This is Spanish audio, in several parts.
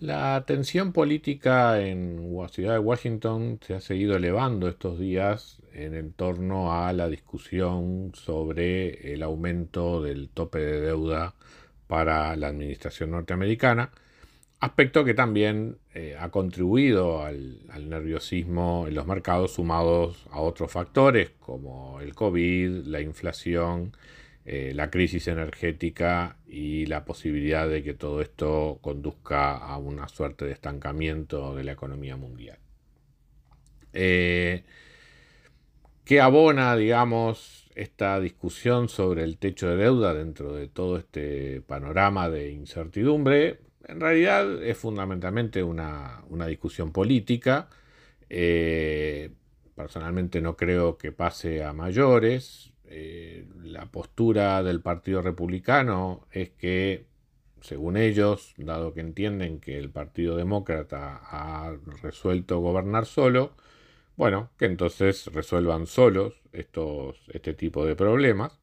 La tensión política en la ciudad de Washington se ha seguido elevando estos días en torno a la discusión sobre el aumento del tope de deuda para la administración norteamericana, aspecto que también eh, ha contribuido al, al, nerviosismo en los mercados sumados a otros factores como el COVID, la inflación eh, la crisis energética y la posibilidad de que todo esto conduzca a una suerte de estancamiento de la economía mundial. Eh, ¿Qué abona, digamos, esta discusión sobre el techo de deuda dentro de todo este panorama de incertidumbre? En realidad es fundamentalmente una, discusión política. Eh, personalmente no creo que pase a mayores. Eh, la postura del Partido Republicano es que, según ellos, dado que entienden que el Partido Demócrata ha resuelto gobernar solo, bueno, que entonces resuelvan solos estos, este tipo de problemas.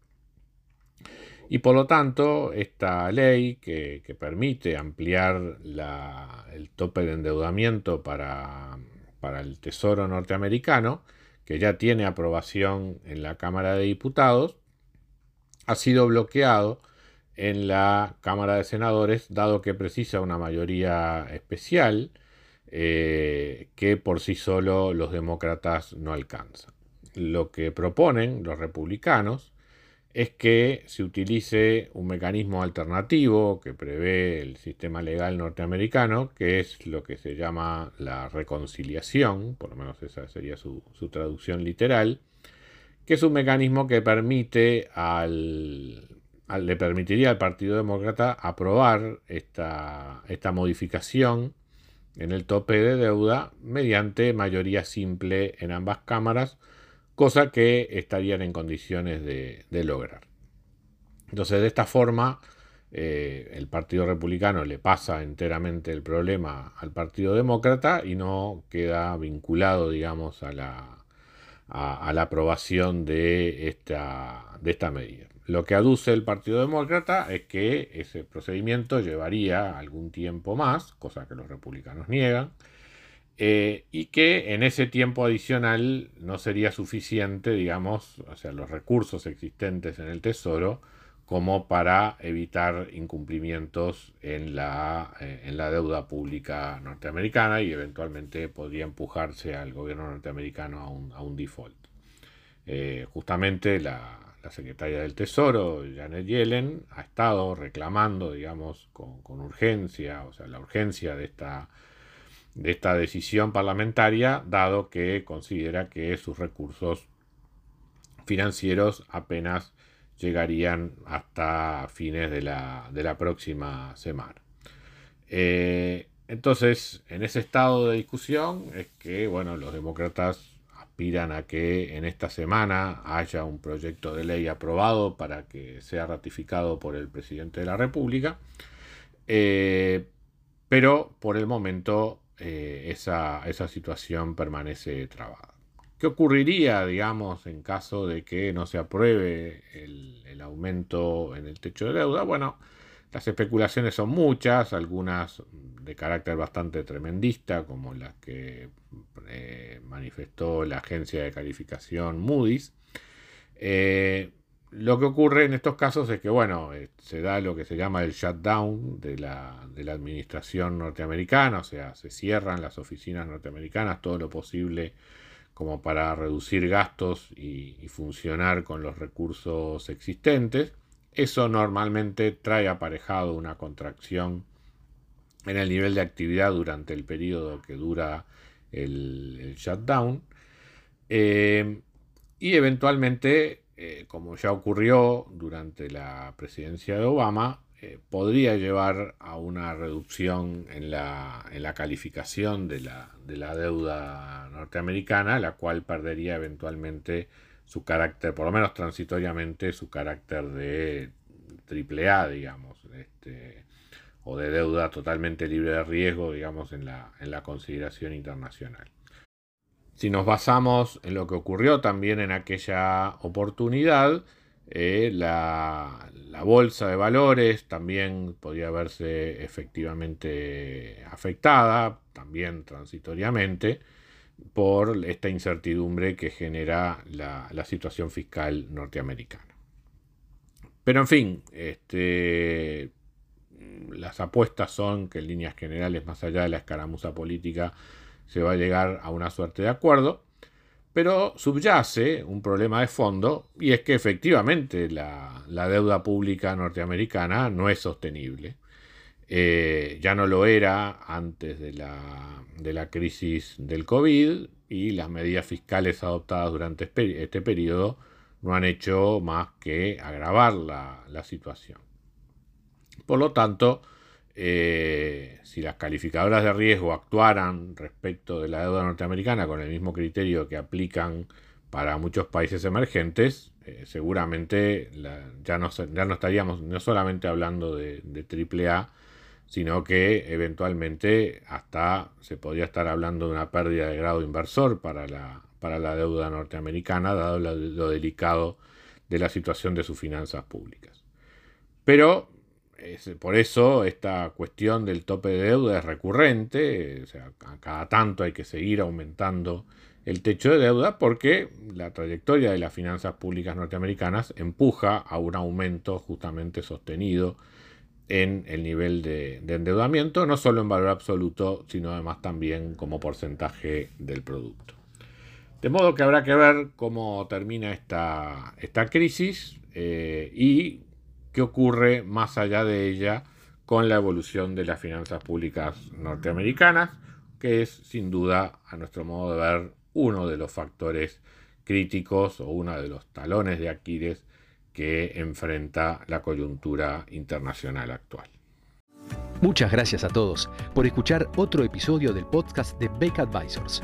Y por lo tanto, esta ley que, permite ampliar el tope de endeudamiento para, para el Tesoro norteamericano, que ya tiene aprobación en la Cámara de Diputados, ha sido bloqueado en la Cámara de Senadores, dado que precisa una mayoría especial eh, que por sí solo los demócratas no alcanzan. Lo que proponen los republicanos es que se utilice un mecanismo alternativo que prevé el sistema legal norteamericano, que es lo que se llama la reconciliación, por lo menos esa sería su, traducción literal, que es un mecanismo que permite al, le permitiría al Partido Demócrata aprobar esta, esta modificación en el tope de deuda mediante mayoría simple en ambas cámaras, cosa que estarían en condiciones de, lograr. Entonces, de esta forma, eh, el Partido Republicano le pasa enteramente el problema al Partido Demócrata y no queda vinculado, digamos, a la, a, la aprobación de esta, de esta medida. Lo que aduce el Partido Demócrata es que ese procedimiento llevaría algún tiempo más, cosa que los republicanos niegan, eh, y que en ese tiempo adicional no sería suficiente, digamos, o sea, los recursos existentes en el Tesoro como para evitar incumplimientos en la, eh, en la deuda pública norteamericana y eventualmente podría empujarse al gobierno norteamericano a un, a un default. Eh, justamente la, la, secretaria del Tesoro, Janet Yellen, ha estado reclamando, digamos, con, con urgencia, o sea, la urgencia de esta de esta decisión parlamentaria, dado que considera que sus recursos financieros apenas llegarían hasta fines de la, próxima semana. Eh, entonces, en ese estado de discusión es que, bueno, los demócratas aspiran a que en esta semana haya un proyecto de ley aprobado para que sea ratificado por el presidente de la República. Eh, pero por el momento eh, esa, situación permanece trabada. ¿Qué ocurriría, digamos, en caso de que no se apruebe el, aumento en el techo de deuda? Bueno, las especulaciones son muchas, algunas de carácter bastante tremendista, como las que eh, manifestó la agencia de calificación Moody's. Eh, lo que ocurre en estos casos es que, bueno, eh, se da lo que se llama el shutdown de la, administración norteamericana, o sea, se cierran las oficinas norteamericanas, todo lo posible como para reducir gastos y, funcionar con los recursos existentes. Eso normalmente trae aparejado una contracción en el nivel de actividad durante el periodo que dura el, shutdown. Eh, y eventualmente eh, como ya ocurrió durante la presidencia de Obama, eh, podría llevar a una reducción en la, en la calificación de la, de la, deuda norteamericana, la cual perdería eventualmente su carácter, por lo menos transitoriamente, su carácter de triple A, digamos, este, o de deuda totalmente libre de riesgo, digamos, en la, en la consideración internacional. Si nos basamos en lo que ocurrió también en aquella oportunidad, eh, la, bolsa de valores también podía verse efectivamente afectada, también transitoriamente, por esta incertidumbre que genera la, situación fiscal norteamericana. Pero en fin, este, las apuestas son que en líneas generales, más allá de la escaramuza política, se va a llegar a una suerte de acuerdo. Pero subyace un problema de fondo y es que efectivamente la, deuda pública norteamericana no es sostenible. Eh, ya no lo era antes de la, crisis del COVID y las medidas fiscales adoptadas durante este periodo no han hecho más que agravar la, la situación. Por lo tanto, eh, si las calificadoras de riesgo actuaran respecto de la deuda norteamericana con el mismo criterio que aplican para muchos países emergentes, eh, seguramente ya, no, estaríamos no solamente hablando de, de AAA, sino que eventualmente hasta se podría estar hablando de una pérdida de grado inversor para la, para la deuda norteamericana, dado lo delicado de la situación de sus finanzas públicas. Pero por eso esta cuestión del tope de deuda es recurrente, o sea, cada tanto hay que seguir aumentando el techo de deuda porque la trayectoria de las finanzas públicas norteamericanas empuja a un aumento justamente sostenido en el nivel de, endeudamiento, no solo en valor absoluto, sino además también como porcentaje del producto. De modo que habrá que ver cómo termina esta, esta crisis eh, y qué ocurre más allá de ella con la evolución de las finanzas públicas norteamericanas, que es sin duda, a nuestro modo de ver, uno de los factores críticos o uno de los talones de Aquiles que enfrenta la coyuntura internacional actual. Muchas gracias a todos por escuchar otro episodio del podcast de Beck Advisors.